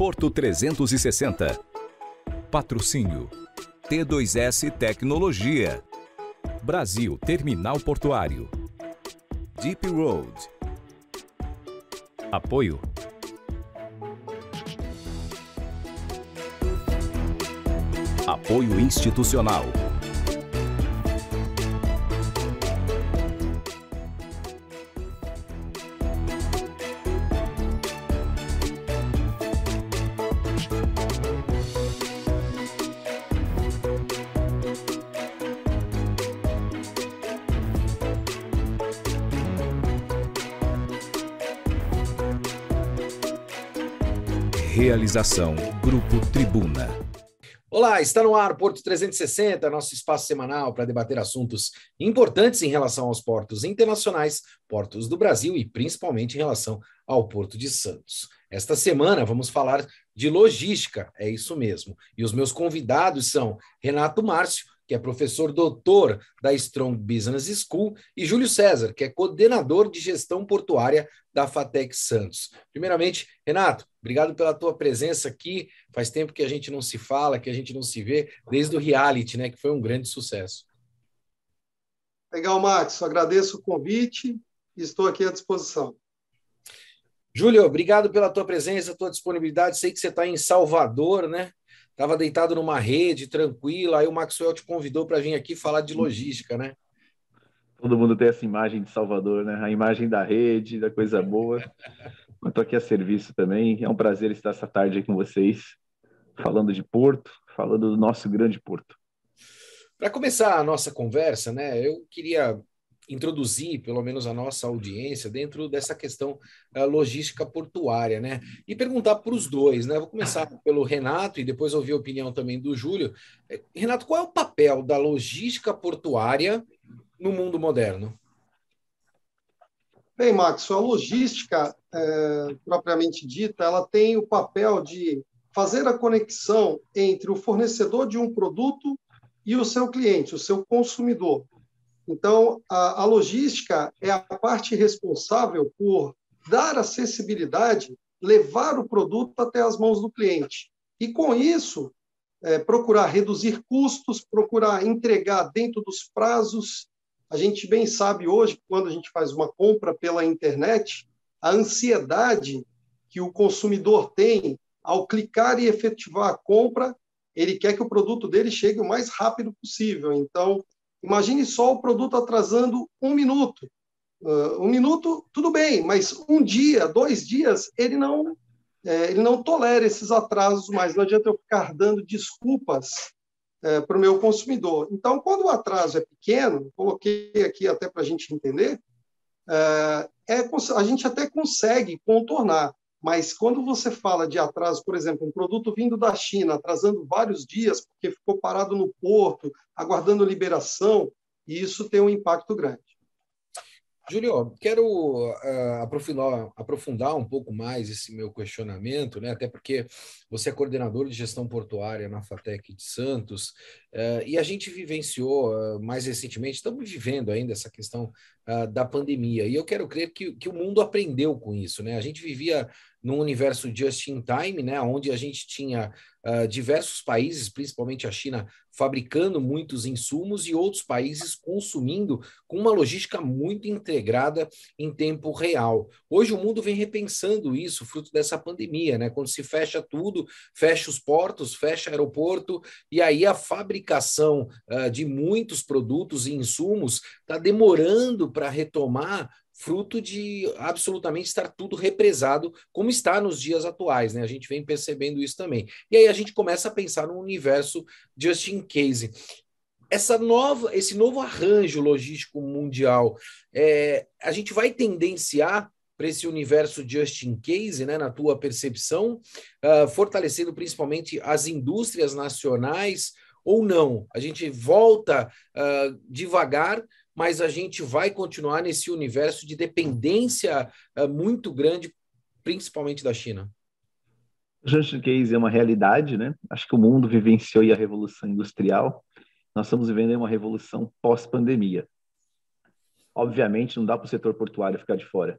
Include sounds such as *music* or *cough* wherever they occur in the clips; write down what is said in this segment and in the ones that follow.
Porto 360. Patrocínio T2S Tecnologia. Brasil Terminal Portuário. Deep Road. Apoio Apoio institucional. Realização Grupo Tribuna. Olá, está no ar Porto 360, nosso espaço semanal para debater assuntos importantes em relação aos portos internacionais, portos do Brasil e principalmente em relação ao Porto de Santos. Esta semana vamos falar de logística, é isso mesmo. E os meus convidados são Renato Márcio, que é professor doutor da Strong Business School, e Júlio César, que é coordenador de gestão portuária da Fatec Santos. Primeiramente, Renato, obrigado pela tua presença aqui. Faz tempo que a gente não se fala, que a gente não se vê, desde o reality, né, que foi um grande sucesso. Legal, Max. Agradeço o convite e estou aqui à disposição. Júlio, obrigado pela tua presença, tua disponibilidade. Sei que você está em Salvador, né? Estava deitado numa rede, tranquila, aí o Maxwell te convidou para vir aqui falar de logística, né? Todo mundo tem essa imagem de Salvador, né? A imagem da rede, da coisa boa. Eu estou aqui a serviço também. É um prazer estar essa tarde aqui com vocês, falando de Porto, falando do nosso grande Porto. Para começar a nossa conversa, né, eu queria introduzir, pelo menos a nossa audiência, dentro dessa questão uh, logística portuária, né? E perguntar para os dois, né? Vou começar pelo Renato e depois ouvir a opinião também do Júlio. Eh, Renato, qual é o papel da logística portuária no mundo moderno? Bem, Max, a logística, é, propriamente dita, ela tem o papel de fazer a conexão entre o fornecedor de um produto e o seu cliente, o seu consumidor. Então, a, a logística é a parte responsável por dar acessibilidade, levar o produto até as mãos do cliente. E, com isso, é, procurar reduzir custos, procurar entregar dentro dos prazos. A gente bem sabe hoje, quando a gente faz uma compra pela internet, a ansiedade que o consumidor tem ao clicar e efetivar a compra, ele quer que o produto dele chegue o mais rápido possível. Então, Imagine só o produto atrasando um minuto. Uh, um minuto, tudo bem, mas um dia, dois dias, ele não, é, ele não tolera esses atrasos mais. Não adianta eu ficar dando desculpas é, para o meu consumidor. Então, quando o atraso é pequeno, coloquei aqui até para a gente entender, é, é, a gente até consegue contornar. Mas quando você fala de atraso, por exemplo, um produto vindo da China, atrasando vários dias porque ficou parado no porto, aguardando liberação, isso tem um impacto grande. Júlio, quero uh, aprofundar, aprofundar, um pouco mais esse meu questionamento, né? até porque você é coordenador de gestão portuária na FATEC de Santos, uh, e a gente vivenciou uh, mais recentemente, estamos vivendo ainda essa questão da pandemia, e eu quero crer que, que o mundo aprendeu com isso. Né? A gente vivia num universo just in time, né, onde a gente tinha uh, diversos países, principalmente a China, fabricando muitos insumos e outros países consumindo com uma logística muito integrada em tempo real. Hoje o mundo vem repensando isso, fruto dessa pandemia, né? Quando se fecha tudo, fecha os portos, fecha aeroporto, e aí a fabricação uh, de muitos produtos e insumos está demorando para retomar fruto de absolutamente estar tudo represado, como está nos dias atuais, né? A gente vem percebendo isso também. E aí a gente começa a pensar no universo just in case. Essa nova, esse novo arranjo logístico mundial, é, a gente vai tendenciar para esse universo just in case, né, na tua percepção, uh, fortalecendo principalmente as indústrias nacionais ou não? A gente volta uh, devagar mas a gente vai continuar nesse universo de dependência uh, muito grande, principalmente da China. O just case é uma realidade, né? Acho que o mundo vivenciou a revolução industrial. Nós estamos vivendo uma revolução pós-pandemia. Obviamente, não dá para o setor portuário ficar de fora.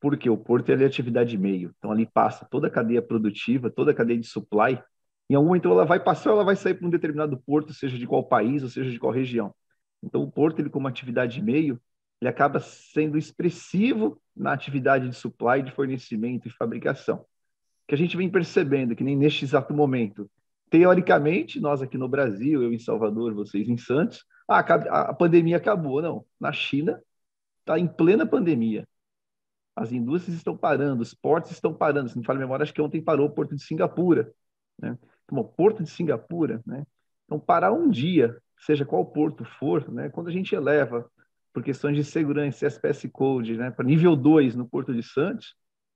porque o porto é atividade meio. Então, ali passa toda a cadeia produtiva, toda a cadeia de supply. Em algum momento, ela vai passar ela vai sair para um determinado porto, seja de qual país ou seja de qual região. Então, o porto, ele como atividade meio, ele acaba sendo expressivo na atividade de supply, de fornecimento e fabricação. Que a gente vem percebendo que nem neste exato momento, teoricamente, nós aqui no Brasil, eu em Salvador, vocês em Santos, ah, a pandemia acabou. Não, na China está em plena pandemia. As indústrias estão parando, os portos estão parando. Se não me fala memória, acho que ontem parou o porto de Singapura. Né? Então, o porto de Singapura, né? Então, parar um dia, seja qual porto for, né? quando a gente eleva por questões de segurança, SPS Code, né? para nível 2 no Porto de Santos,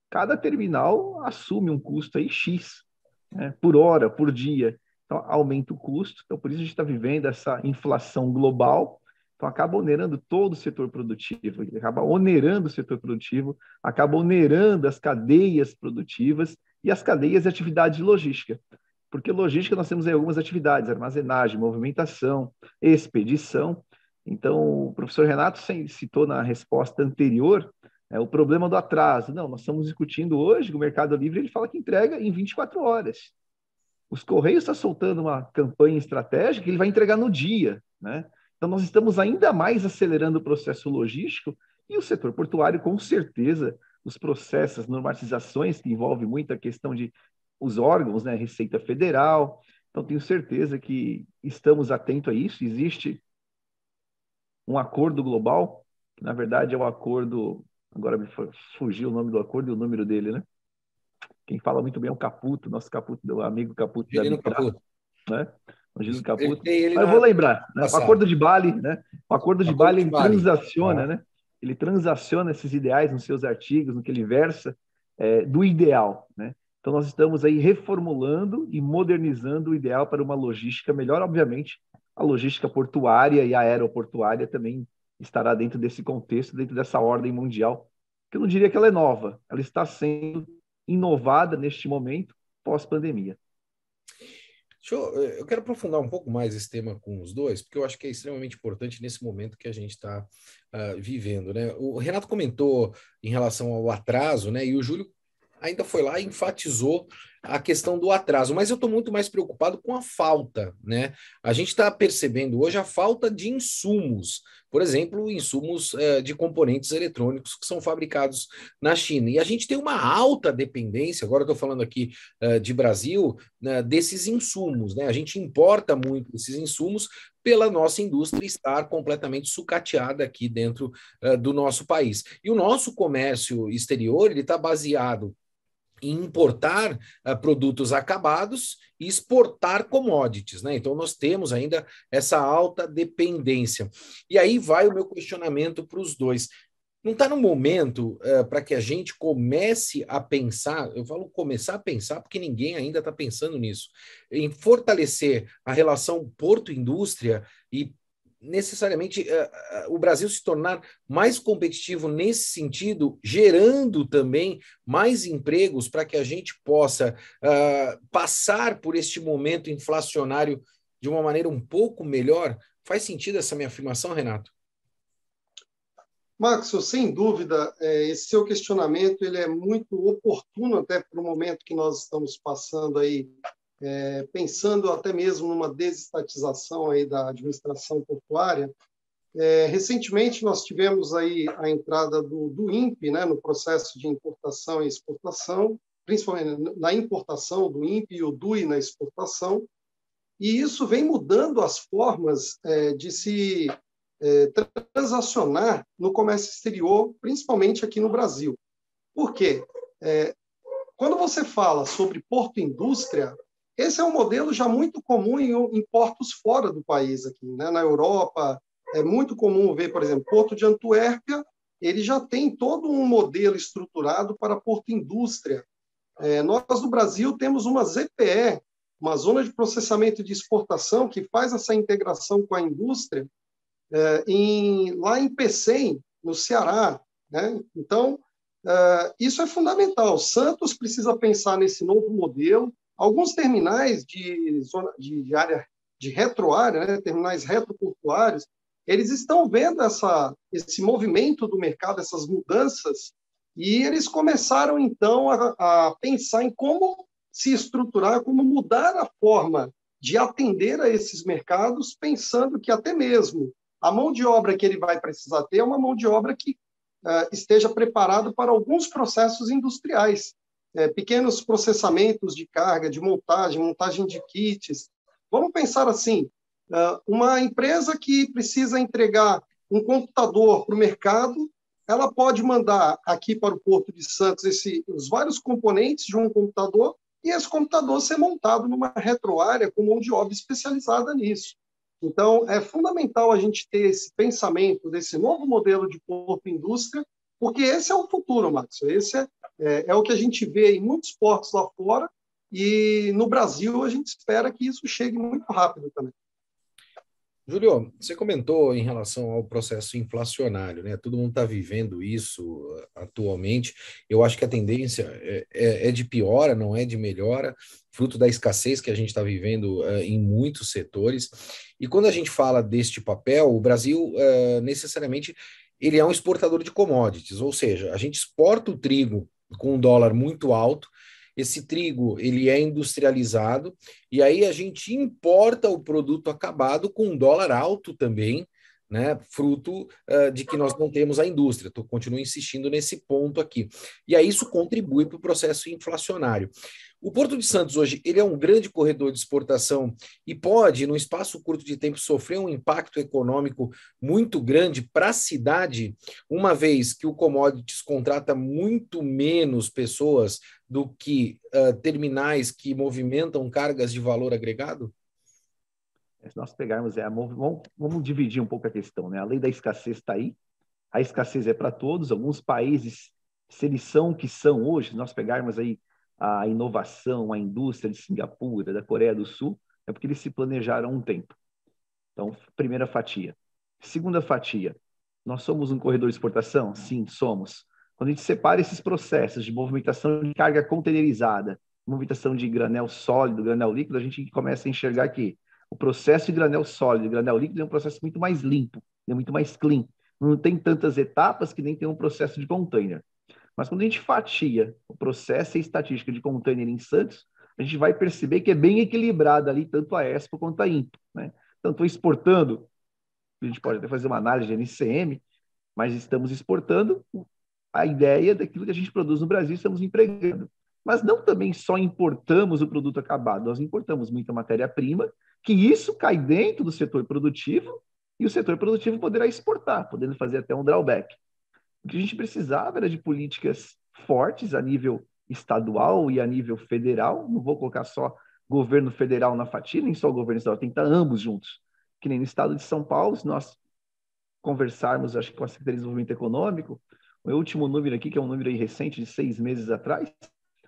cada terminal assume um custo aí X, né? por hora, por dia. Então, aumenta o custo. Então, por isso a gente está vivendo essa inflação global. Então, acaba onerando todo o setor produtivo, acaba onerando o setor produtivo, acaba onerando as cadeias produtivas e as cadeias de atividade de logística. Porque logística nós temos algumas atividades, armazenagem, movimentação, expedição. Então, o professor Renato citou na resposta anterior é, o problema do atraso. Não, nós estamos discutindo hoje que o Mercado Livre ele fala que entrega em 24 horas. Os Correios está soltando uma campanha estratégica que ele vai entregar no dia. Né? Então, nós estamos ainda mais acelerando o processo logístico e o setor portuário, com certeza, os processos, normatizações que envolvem muita questão de os órgãos, né, Receita Federal. Então, tenho certeza que estamos atentos a isso. Existe um acordo global, que na verdade é o acordo. Agora me fugiu o nome do acordo e o número dele, né? Quem fala muito bem é o Caputo, nosso Caputo, o amigo Caputo. Gilino Caputo. Né? O Gilino Caputo. Mas eu vou lembrar, né? o acordo de Bali, né? O acordo de Bali, ele transaciona, ah. né? Ele transaciona esses ideais nos seus artigos, no que ele versa, é, do ideal, né? Então, nós estamos aí reformulando e modernizando o ideal para uma logística melhor, obviamente, a logística portuária e aeroportuária também estará dentro desse contexto, dentro dessa ordem mundial, que eu não diria que ela é nova, ela está sendo inovada neste momento pós-pandemia. Eu, eh, eu, quero aprofundar um pouco mais esse tema com os dois, porque eu acho que é extremamente importante nesse momento que a gente está uh, ah, vivendo. Né? O Renato comentou em relação ao atraso, né? e o Júlio ainda foi lá e enfatizou a questão do atraso, mas eu estou muito mais preocupado com a falta, né? A gente está percebendo hoje a falta de insumos, por exemplo, insumos eh, de componentes eletrônicos que são fabricados na China. E a gente tem uma alta dependência, agora estou falando aqui eh, de Brasil, né, desses insumos, né? A gente importa muito esses insumos pela nossa indústria estar completamente sucateada aqui dentro uh, do nosso país. E o nosso comércio exterior ele está baseado importar uh, produtos acabados e exportar commodities, né? Então nós temos ainda essa alta dependência. E aí vai o meu questionamento para os dois. Não está no momento uh, para que a gente comece a pensar, eu falo começar a pensar porque ninguém ainda está pensando nisso, em fortalecer a relação porto-indústria e necessariamente uh, uh, o Brasil se tornar mais competitivo nesse sentido, gerando também mais empregos para que a gente possa uh, passar por este momento inflacionário de uma maneira um pouco melhor? Faz sentido essa minha afirmação, Renato? Max, sem dúvida, é, esse seu questionamento ele é muito oportuno até para o momento que nós estamos passando aí é, pensando até mesmo numa desestatização aí da administração portuária, é, recentemente nós tivemos aí a entrada do, do INPE né, no processo de importação e exportação, principalmente na importação do INPE e o DUI na exportação, e isso vem mudando as formas é, de se é, transacionar no comércio exterior, principalmente aqui no Brasil. Por quê? É, quando você fala sobre porto-indústria, esse é um modelo já muito comum em, em portos fora do país aqui, né? Na Europa é muito comum ver, por exemplo, Porto de Antuérpia, ele já tem todo um modelo estruturado para porto indústria. É, nós no Brasil temos uma ZPE, uma zona de processamento de exportação que faz essa integração com a indústria é, em, lá em Pecém, no Ceará. Né? Então, é, isso é fundamental. Santos precisa pensar nesse novo modelo, Alguns terminais de, zona, de, área de retroárea, né, terminais retroportuários, eles estão vendo essa, esse movimento do mercado, essas mudanças, E eles começaram, então, a, a pensar em como se estruturar, como mudar a forma de atender a esses mercados, pensando que até mesmo a mão de obra que ele vai precisar ter é uma mão de obra que uh, esteja preparada para alguns processos industriais, é, pequenos processamentos de carga, de montagem, montagem de kits. Vamos pensar assim: uh, uma empresa que precisa entregar um computador para o mercado, ela pode mandar aqui para o Porto de Santos esse, os vários componentes de um computador e esse computador ser montado numa retroárea com mão de obra especializada nisso. Então, é fundamental a gente ter esse pensamento desse novo modelo de porto indústria, porque esse é o futuro, Max. Esse é, é, é, o que a gente vê em muitos portos lá fora e no Brasil a gente espera que isso chegue muito rápido também. Júlio, você comentou em relação ao processo inflacionário, né? Todo mundo está vivendo isso uh, atualmente. Eu acho que a tendência é, é, é, de piora, não é de melhora, fruto da escassez que a gente está vivendo uh, em muitos setores. E quando a gente fala deste papel, o Brasil uh, necessariamente ele é um exportador de commodities, ou seja, a gente exporta o trigo com um dólar muito alto esse trigo ele é industrializado e aí a gente importa o produto acabado com um dólar alto também, né, fruto uh, de que nós não temos a indústria. Tô, continuo insistindo nesse ponto aqui. E aí isso contribui para o processo inflacionário. O Porto de Santos hoje ele é um grande corredor de exportação e pode, num espaço curto de tempo, sofrer um impacto econômico muito grande para a cidade, uma vez que o commodities contrata muito menos pessoas do que uh, terminais que movimentam cargas de valor agregado? Se nós pegarmos, é, vamos, vamos dividir um pouco a questão. Né? A lei da escassez está aí, a escassez é para todos. Alguns países, se eles são o que são hoje, se nós pegarmos aí a inovação, a indústria de Singapura, da Coreia do Sul, é porque eles se planejaram um tempo. Então, primeira fatia. Segunda fatia, nós somos um corredor de exportação? Sim, somos. Quando a gente separa esses processos de movimentação de carga containerizada, movimentação de granel sólido, granel líquido, a gente começa a enxergar que o processo de granel sólido granel líquido é um processo muito mais limpo, é muito mais clean. Não tem tantas etapas que nem tem um processo de container. Mas quando a gente fatia o processo e estatística de container em Santos, a gente vai perceber que é bem equilibrado ali, tanto a Expo quanto a Impo. Né? Então, estou exportando, a gente pode até fazer uma análise de NCM, mas estamos exportando a ideia daquilo que a gente produz no Brasil, estamos empregando. Mas não também só importamos o produto acabado, nós importamos muita matéria-prima, que isso cai dentro do setor produtivo, e o setor produtivo poderá exportar, podendo fazer até um drawback. O que a gente precisava era de políticas fortes a nível estadual e a nível federal. Não vou colocar só governo federal na fatia, nem só o governo estadual, tem que estar ambos juntos. Que nem no estado de São Paulo, se nós conversarmos, acho que com a Secretaria de Desenvolvimento Econômico, o último número aqui, que é um número recente, de seis meses atrás,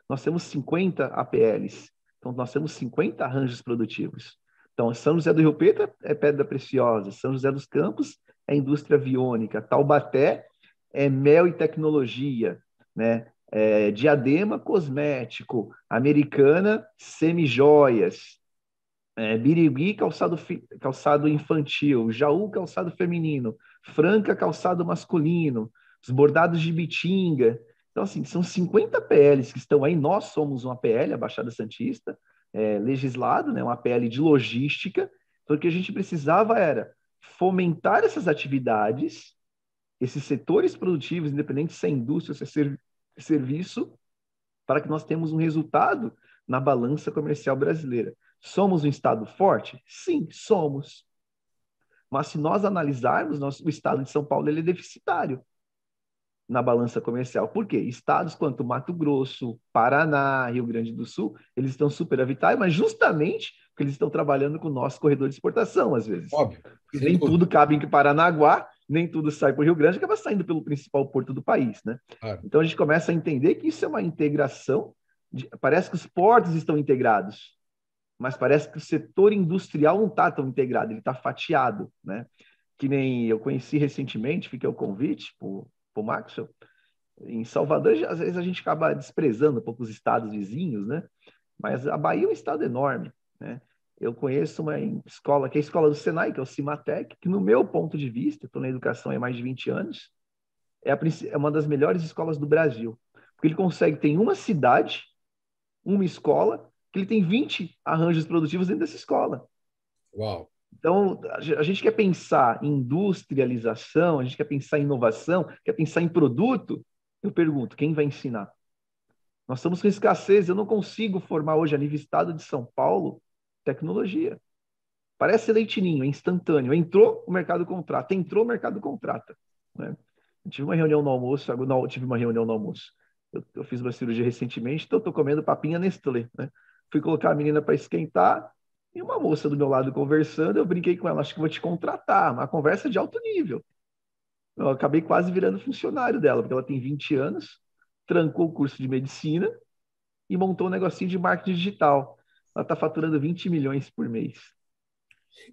nós temos 50 APLs. Então, nós temos 50 arranjos produtivos. Então, São José do Rio Preto é pedra preciosa, São José dos Campos é indústria aviônica, Taubaté é mel e tecnologia, né? É, diadema cosmético, americana semijoias, é, birigui calçado, calçado infantil, jaú calçado feminino, franca calçado masculino, os bordados de bitinga. Então, assim, são 50 PLs que estão aí. Nós somos uma PL, a Baixada Santista, é, legislado, né, uma PL de logística. Então, o que a gente precisava era fomentar essas atividades esses setores produtivos, independente se é indústria, se é ser, serviço, para que nós tenhamos um resultado na balança comercial brasileira. Somos um Estado forte? Sim, somos. Mas se nós analisarmos, nosso, o Estado de São Paulo ele é deficitário na balança comercial. Por quê? Estados quanto Mato Grosso, Paraná, Rio Grande do Sul, eles estão superavitários, mas justamente porque eles estão trabalhando com o nosso corredor de exportação, às vezes. Óbvio. Nem tudo cabe em Paranaguá, nem tudo sai por Rio Grande, acaba saindo pelo principal porto do país, né? Claro. Então a gente começa a entender que isso é uma integração. De, parece que os portos estão integrados, mas parece que o setor industrial não está tão integrado, ele está fatiado, né? Que nem eu conheci recentemente, fiquei o convite para o Maxwell, em Salvador, às vezes a gente acaba desprezando um pouco os estados vizinhos, né? Mas a Bahia é um estado enorme, né? Eu conheço uma escola, que é a escola do Senai, que é o Cimatec, que no meu ponto de vista, estou na educação há mais de 20 anos, é, a, é uma das melhores escolas do Brasil. Porque ele consegue, tem uma cidade, uma escola, que ele tem 20 arranjos produtivos dentro dessa escola. Uau! Então, a gente quer pensar em industrialização, a gente quer pensar em inovação, quer pensar em produto. Eu pergunto, quem vai ensinar? Nós estamos com escassez, eu não consigo formar hoje, a nível estado de São Paulo, tecnologia. Parece leitinho, é instantâneo. Entrou, o mercado contrata. Entrou, o mercado contrata. Né? Tive uma reunião no almoço, não, tive uma reunião no almoço. Eu, eu fiz uma cirurgia recentemente, então estou comendo papinha Nestlé. Né? Fui colocar a menina para esquentar e uma moça do meu lado conversando. Eu brinquei com ela, acho que vou te contratar. Uma conversa de alto nível. Eu acabei quase virando funcionário dela, porque ela tem 20 anos, trancou o curso de medicina e montou um negocinho de marketing digital. Ela está faturando 20 milhões por mês.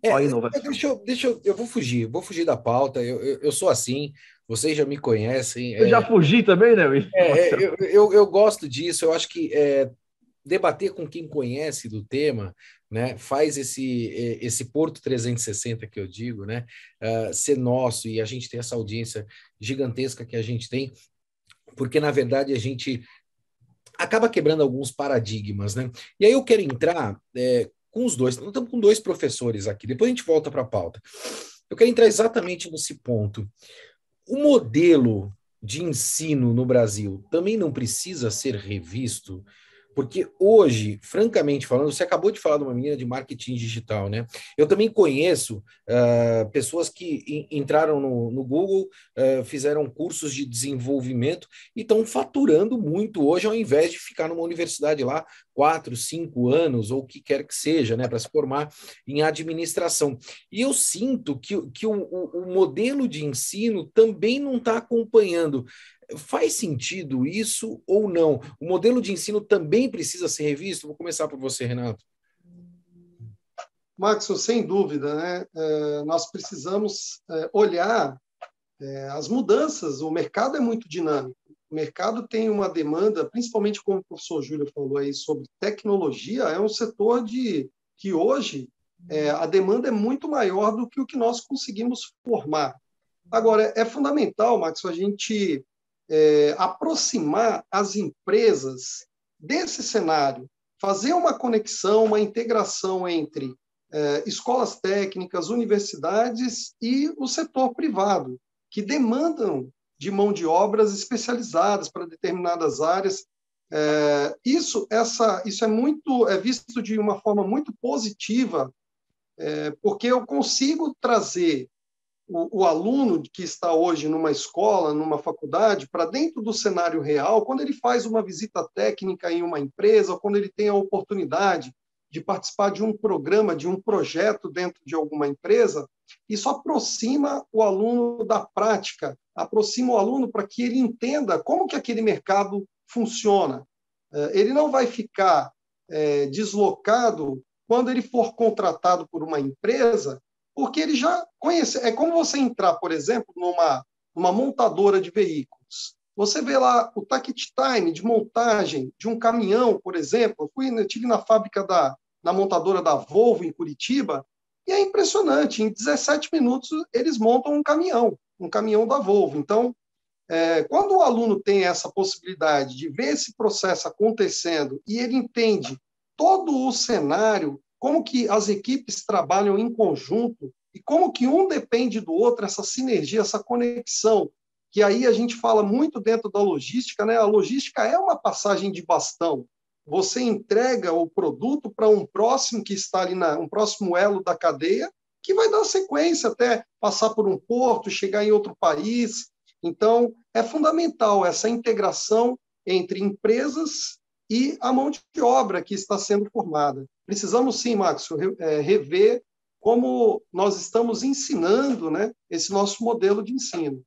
É, Olha a inovação. Deixa eu, deixa eu, eu vou fugir, vou fugir da pauta. Eu, eu, eu sou assim, vocês já me conhecem. Eu é, já fugi também, né? É, é, eu, eu, eu, gosto disso, eu acho que é, debater com quem conhece do tema, né, faz esse, é, esse Porto 360 que eu digo, né, uh, ser nosso e a gente ter essa audiência gigantesca que a gente tem, porque na verdade a gente acaba quebrando alguns paradigmas, né? E aí eu quero entrar é, com os dois, estamos com dois professores aqui, depois a gente volta para a pauta. Eu quero entrar exatamente nesse ponto. O modelo de ensino no Brasil também não precisa ser revisto porque hoje, francamente falando, você acabou de falar de uma menina de marketing digital, né? Eu também conheço uh, pessoas que entraram no, no Google, uh, fizeram cursos de desenvolvimento e estão faturando muito hoje, ao invés de ficar numa universidade lá quatro, cinco anos, ou o que quer que seja, né, para se formar em administração. E eu sinto que, que o, o, o modelo de ensino também não está acompanhando Faz sentido isso ou não? O modelo de ensino também precisa ser revisto? Vou começar por você, Renato. Max, sem dúvida, né? É, nós precisamos é, olhar é, as mudanças. O mercado é muito dinâmico. O mercado tem uma demanda, principalmente como o professor Júlio falou aí sobre tecnologia, é um setor de que hoje a demanda é muito maior do que o que nós conseguimos formar. Agora, é fundamental, Max, a gente é, aproximar as empresas desse cenário, fazer uma conexão, uma integração entre é, escolas técnicas, universidades e o setor privado, que demandam de mão de obras especializadas para determinadas áreas. É, isso, essa, isso é muito é visto de uma forma muito positiva, é, porque eu consigo trazer o, o, aluno que está hoje numa escola, numa faculdade, para dentro do cenário real, quando ele faz uma visita técnica em uma empresa, quando ele tem a oportunidade de participar de um programa, de um projeto dentro de alguma empresa, isso aproxima o aluno da prática, aproxima o aluno para que ele entenda como que aquele mercado funciona. É, ele não vai ficar é, deslocado quando ele for contratado por uma empresa porque ele já conhece. É como você entrar, por exemplo, numa, numa montadora de veículos. Você vê lá o tacket time de montagem de um caminhão, por exemplo. Eu fui, eu tive na fábrica da na montadora da Volvo em Curitiba e é impressionante. Em 17 minutos eles montam um caminhão, um caminhão da Volvo. Então, é, quando o aluno tem essa possibilidade de ver esse processo acontecendo e ele entende todo o cenário como que as equipes trabalham em conjunto e como que um depende do outro, essa sinergia, essa conexão, que aí a gente fala muito dentro da logística, né? A logística é uma passagem de bastão. Você entrega o produto para um próximo que está ali na um próximo elo da cadeia, que vai dar sequência até passar por um porto, chegar em outro país. Então, é fundamental essa integração entre empresas e a mão de obra que está sendo formada. Precisamos sim, Max, é, rever como nós estamos ensinando né, esse nosso modelo de ensino.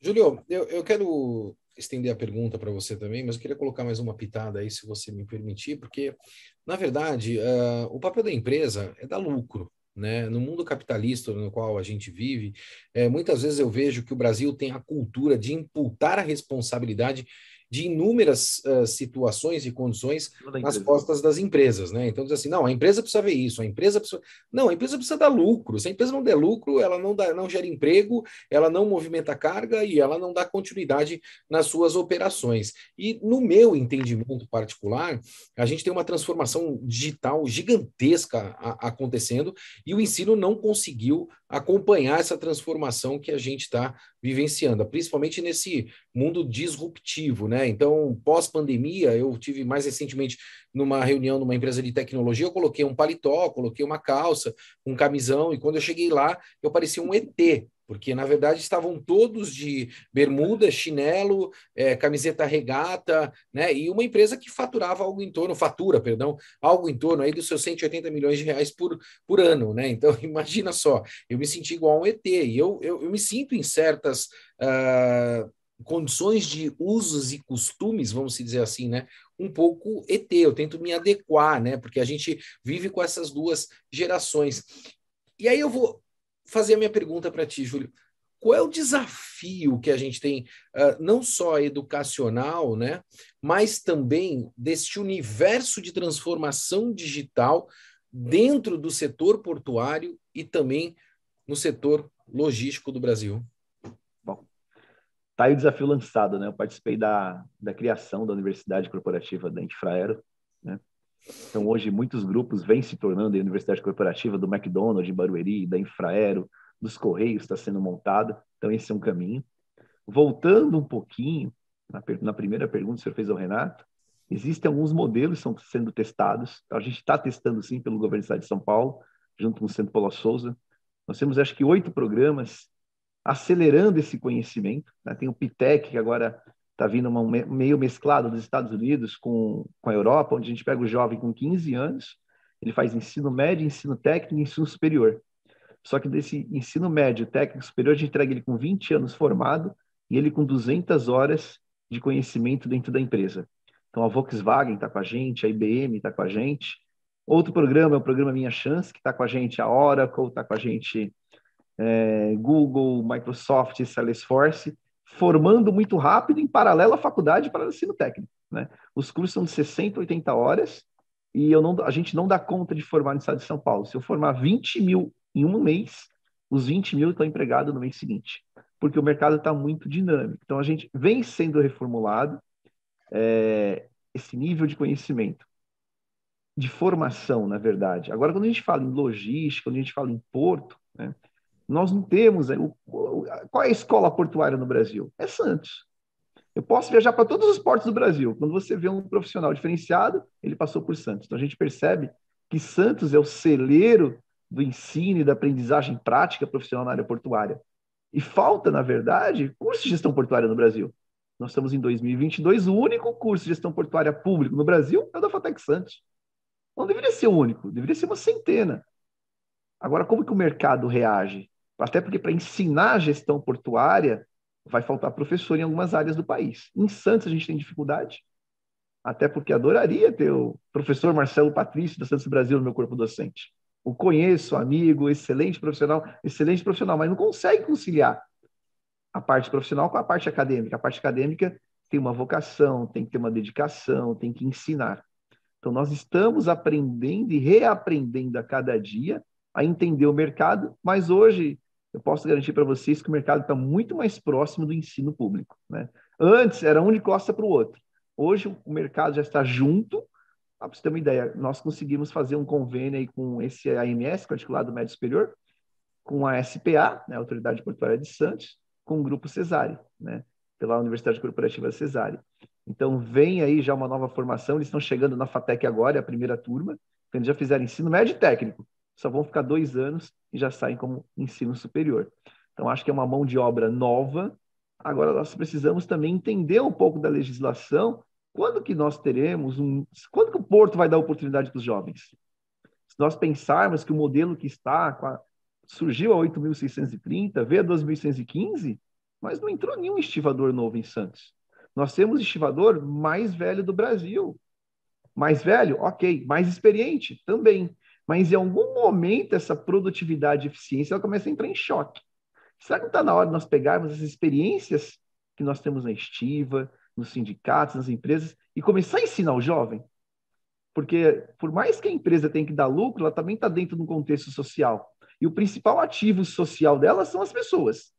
Júlio, eu, eu quero estender a pergunta para você também, mas eu queria colocar mais uma pitada aí, se você me permitir, porque, na verdade, uh, o papel da empresa é dar lucro. Né? No mundo capitalista no qual a gente vive, é, muitas vezes eu vejo que o Brasil tem a cultura de imputar a responsabilidade de inúmeras uh, situações e condições nas costas das empresas, né? Então diz assim, não, a empresa precisa ver isso, a empresa precisa, não, a empresa precisa dar lucro. Se a empresa não der lucro, ela não dá, não gera emprego, ela não movimenta carga e ela não dá continuidade nas suas operações. E no meu entendimento particular, a gente tem uma transformação digital gigantesca a, acontecendo e o ensino não conseguiu acompanhar essa transformação que a gente está vivenciando, principalmente nesse mundo disruptivo, né? Então, pós-pandemia, eu tive mais recentemente numa reunião numa empresa de tecnologia, eu coloquei um paletó, coloquei uma calça, um camisão, e quando eu cheguei lá, eu parecia um ET, porque na verdade estavam todos de bermuda, chinelo, é, camiseta regata, né? E uma empresa que faturava algo em torno, fatura, perdão, algo em torno aí dos seus 180 milhões de reais por, por ano, né? Então *laughs* imagina só, eu me senti igual a um ET, e eu, eu, eu me sinto em certas uh, condições de usos e costumes, vamos dizer assim, né? Um pouco ET, eu tento me adequar, né? Porque a gente vive com essas duas gerações. E aí eu vou fazer a minha pergunta para ti, Júlio. Qual é o desafio que a gente tem, uh, não só educacional, né, mas também deste universo de transformação digital dentro do setor portuário e também no setor logístico do Brasil? Bom, tá aí o desafio lançado, né? Eu participei da, da criação da Universidade Corporativa da Infraero, né? Então, hoje, muitos grupos vêm se tornando a Universidade Corporativa do McDonald's, de Barueri, da Infraero, dos Correios está sendo montada. Então, esse é um caminho. Voltando um pouquinho, na, na primeira pergunta que o senhor fez ao Renato, existem alguns modelos que estão sendo testados. Então, a gente está testando, sim, pelo governo do Estado de São Paulo, junto com o Centro Paulo Souza. Nós temos, acho que, oito programas acelerando esse conhecimento. Né? Tem o PITEC, que agora está vindo uma, meio mesclado dos Estados Unidos com, com a Europa, onde a gente pega o jovem com 15 anos, ele faz ensino médio, ensino técnico e ensino superior. Só que desse ensino médio, técnico superior, a gente entrega ele com 20 anos formado e ele com 200 horas de conhecimento dentro da empresa. Então a Volkswagen está com a gente, a IBM está com a gente. Outro programa é o programa Minha Chance, que está com a gente, a Oracle está com a gente, é, Google, Microsoft, Salesforce formando muito rápido em paralelo à faculdade para o ensino técnico. Né? Os cursos são de 60, 80 horas e eu não, a gente não dá conta de formar no estado de São Paulo. Se eu formar 20 mil em um mês, os 20 mil estão empregados no mês seguinte, porque o mercado está muito dinâmico. Então, a gente vem sendo reformulado é, esse nível de conhecimento, de formação, na verdade. Agora, quando a gente fala em logística, quando a gente fala em porto, né, nós não temos. É, qual é a escola portuária no Brasil? É Santos. Eu posso viajar para todos os portos do Brasil. Quando você vê um profissional diferenciado, ele passou por Santos. Então a gente percebe que Santos é o celeiro do ensino e da aprendizagem prática profissional na área portuária. E falta, na verdade, curso de gestão portuária no Brasil. Nós estamos em 2022, o único curso de gestão portuária público no Brasil é o da Fatec Santos. Não deveria ser o único, deveria ser uma centena. Agora, como que o mercado reage? Até porque para ensinar a gestão portuária vai faltar professor em algumas áreas do país. Em Santos a gente tem dificuldade, até porque adoraria ter o professor Marcelo Patrício da Santos Brasil no meu corpo docente. O conheço, amigo, excelente profissional, excelente profissional, mas não consegue conciliar a parte profissional com a parte acadêmica. A parte acadêmica tem uma vocação, tem que ter uma dedicação, tem que ensinar. Então, nós estamos aprendendo e reaprendendo a cada dia a entender o mercado, mas hoje eu posso garantir para vocês que o mercado está muito mais próximo do ensino público. Né? Antes era um de costa para o outro. Hoje o mercado já está junto. Para você ter uma ideia, nós conseguimos fazer um convênio aí com esse AMS, do Médio Superior, com a SPA, né, Autoridade Portuária de Santos, com o Grupo Cesare, né, pela Universidade Corporativa Cesare. Então, vem aí já uma nova formação, eles estão chegando na FATEC agora, é a primeira turma, eles já fizeram ensino médio e técnico só vão ficar dois anos e já saem como ensino superior. Então, acho que é uma mão de obra nova. Agora, nós precisamos também entender um pouco da legislação. Quando que nós teremos um... Quando que o Porto vai dar oportunidade para os jovens? Se nós pensarmos que o modelo que está... A... Surgiu a 8.630, veio a 2.615, mas não entrou nenhum estivador novo em Santos. Nós temos o estivador mais velho do Brasil. Mais velho? Ok. Mais experiente? Também mas em algum momento essa produtividade e eficiência ela começa a entrar em choque. Será que não está na hora de nós pegarmos as experiências que nós temos na estiva, nos sindicatos, nas empresas, e começar a ensinar o jovem. Porque, por mais que a empresa tenha que dar lucro, ela também está dentro de um contexto social. E o principal ativo social dela são as pessoas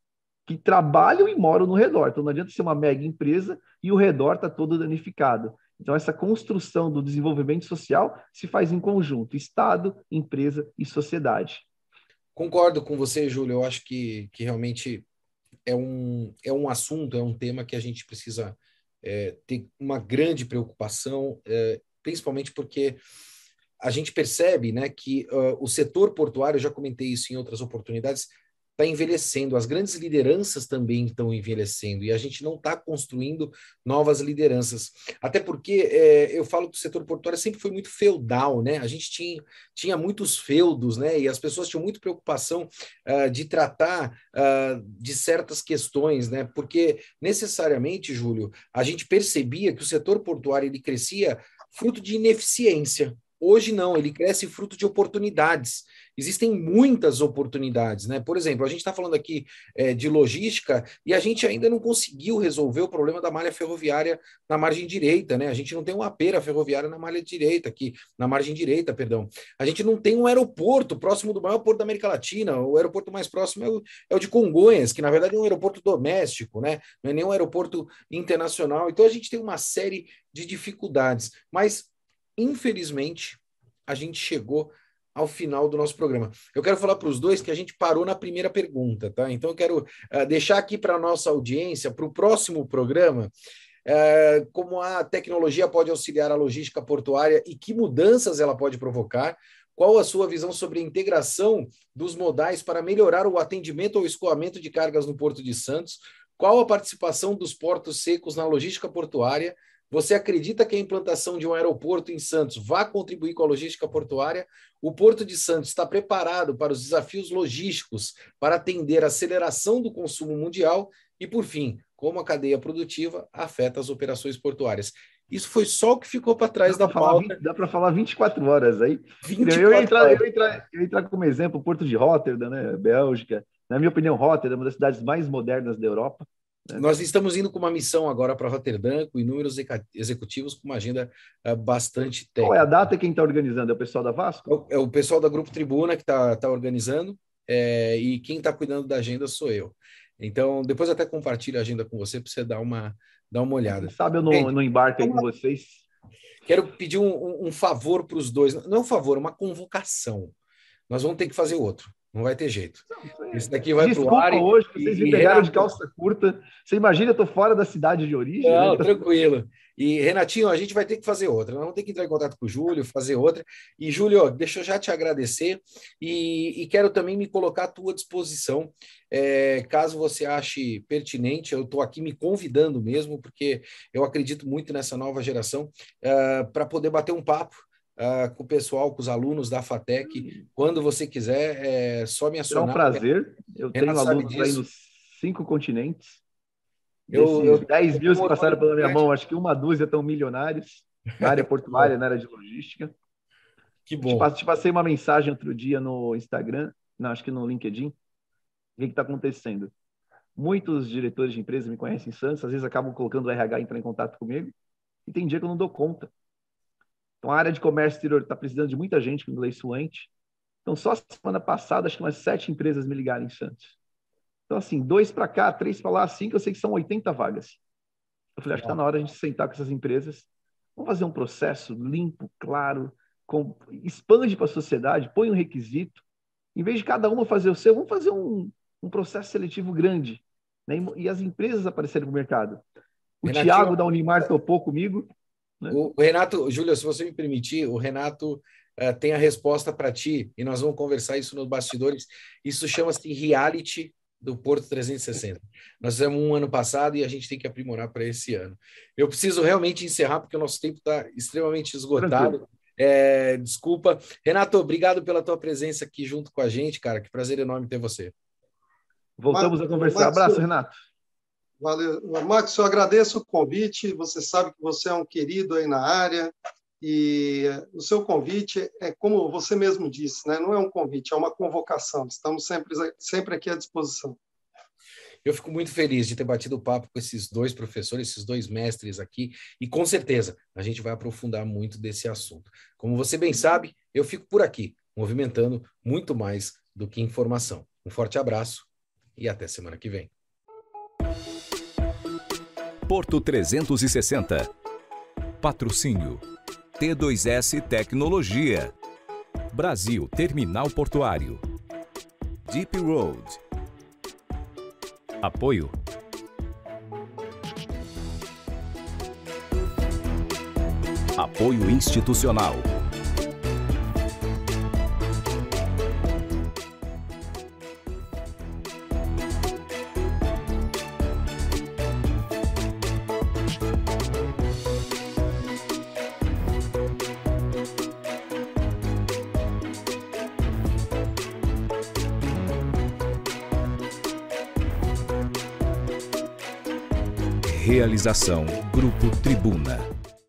que trabalham e moram no redor. Então, não adianta ser uma mega empresa e o redor está todo danificado. Então, essa construção do desenvolvimento social se faz em conjunto: Estado, empresa e sociedade. Concordo com você, Júlio. Eu acho que, que realmente é um, é um assunto, é um tema que a gente precisa é, ter uma grande preocupação, é, principalmente porque a gente percebe né, que uh, o setor portuário, já comentei isso em outras oportunidades, está envelhecendo, as grandes lideranças também estão envelhecendo e a gente não está construindo novas lideranças. Até porque é, eu falo que o setor portuário sempre foi muito feudal, né? A gente tinha, tinha muitos feudos, né? E as pessoas tinham muita preocupação uh, de tratar uh, de certas questões, né? Porque necessariamente, Júlio, a gente percebia que o setor portuário ele crescia fruto de ineficiência. Hoje não, ele cresce fruto de oportunidades. Existem muitas oportunidades, né? Por exemplo, a gente está falando aqui é, de logística e a gente ainda não conseguiu resolver o problema da malha ferroviária na margem direita, né? A gente não tem uma pera ferroviária na malha direita aqui, na margem direita, perdão. A gente não tem um aeroporto próximo do maior porto da América Latina. O aeroporto mais próximo é o, é o de Congonhas, que na verdade é um aeroporto doméstico, né? Não é nem um aeroporto internacional. Então a gente tem uma série de dificuldades, mas infelizmente, a gente chegou ao final do nosso programa. Eu quero falar para os dois que a gente parou na primeira pergunta, tá? Então eu quero uh, deixar aqui para a nossa audiência, para o próximo programa, uh, como a tecnologia pode auxiliar a logística portuária e que mudanças ela pode provocar. Qual a sua visão sobre a integração dos modais para melhorar o atendimento ou escoamento de cargas no Porto de Santos? Qual a participação dos portos secos na logística portuária? Você acredita que a implantação de um aeroporto em Santos vai contribuir com a logística portuária? O Porto de Santos está preparado para os desafios logísticos para atender a aceleração do consumo mundial? E, por fim, como a cadeia produtiva afeta as operações portuárias? Isso foi só o que ficou para trás dá da pauta. dá para falar 24 horas aí. 24 eu, ia entrar, eu, ia entrar, eu ia entrar como exemplo o Porto de Rotterdam, né, Bélgica. Na minha opinião, Rotterdam é uma das cidades mais modernas da Europa. Né? Nós estamos indo com uma missão agora para Roterdã, com inúmeros executivos, com uma agenda uh, bastante técnica. Qual é a data quem está organizando? É o pessoal da Vasco? É o, é pessoal da Grupo Tribuna que está tá organizando, é, e quem está cuidando da agenda sou eu. Então, depois até compartilho a agenda com você para você dar uma, dar uma olhada. Quem sabe eu não, não embarco aí com vocês? Quero pedir um, um, um favor para os dois. Não é um favor, é uma convocação. Nós vamos ter que fazer outro. Não vai ter jeito. Não, Esse daqui vai Desculpa pro ar. hoje, e, vocês me pegaram Renato... de calça curta. Você imagina, eu tô fora da cidade de origem. Não, né? tranquilo. E, Renatinho, a gente vai ter que fazer outra. Nós vamos ter que entrar em contato com o Júlio, fazer outra. E, Júlio, deixa eu já te agradecer e, e quero também me colocar à tua disposição. É, caso você ache pertinente, eu estou aqui me convidando mesmo, porque eu acredito muito nessa nova geração, uh, para poder bater um papo uh, com o pessoal, com os alunos da FATEC. Hum. Quando você quiser, é só me acionar. É um prazer. Eu tenho alunos aí nos cinco continentes. Eu, eu 10 mil que passaram pela minha mão, acho que uma dúzia estão milionários na área *laughs* portuária, na área de logística. Que bom. Te, passei uma mensagem outro dia no Instagram, não, acho que no LinkedIn. O que está acontecendo? Muitos diretores de empresas me conhecem em Santos, às vezes acabam colocando o RH entrar em contato comigo, e tem dia que eu não dou conta. Então, a área de comércio exterior está precisando de muita gente com inglês fluente. Então, só semana passada, acho que umas sete empresas me ligaram em Santos. Então, assim, dois para cá, três para lá, cinco, eu sei que são 80 vagas. Eu falei, acho que está na hora de a gente sentar com essas empresas. Vamos fazer um processo limpo, claro, com... expande para a sociedade, põe um requisito. Em vez de cada uma fazer o seu, vamos fazer um, um processo seletivo grande. Né? E as empresas aparecerem no mercado. O Thiago da Unimar topou comigo. Né? O, o, Renato, Júlio, se você me permitir, o Renato uh, tem a resposta para ti e nós vamos conversar isso nos bastidores. Isso chama-se reality do Porto 360. Nós fizemos um ano passado e a gente tem que aprimorar para esse ano. Eu preciso realmente encerrar porque o nosso tempo está extremamente esgotado. É, desculpa. Renato, obrigado pela tua presença aqui junto com a gente, cara. Que prazer enorme ter você. Voltamos a conversar. Abraço, Renato. Valeu. Max, eu agradeço o convite. Você sabe que você é um querido aí na área. E o seu convite é como você mesmo disse, né? não é um convite, é uma convocação. Estamos sempre, sempre aqui à disposição. Eu fico muito feliz de ter batido o papo com esses dois professores, esses dois mestres aqui, e com certeza a gente vai aprofundar muito desse assunto. Como você bem sabe, eu fico por aqui, movimentando muito mais do que informação. Um forte abraço e até semana que vem. Porto 360. Patrocínio T2S Tecnologia. Brasil Terminal Portuário. Deep Road. Apoio. Apoio institucional. Realização Grupo Tribuna.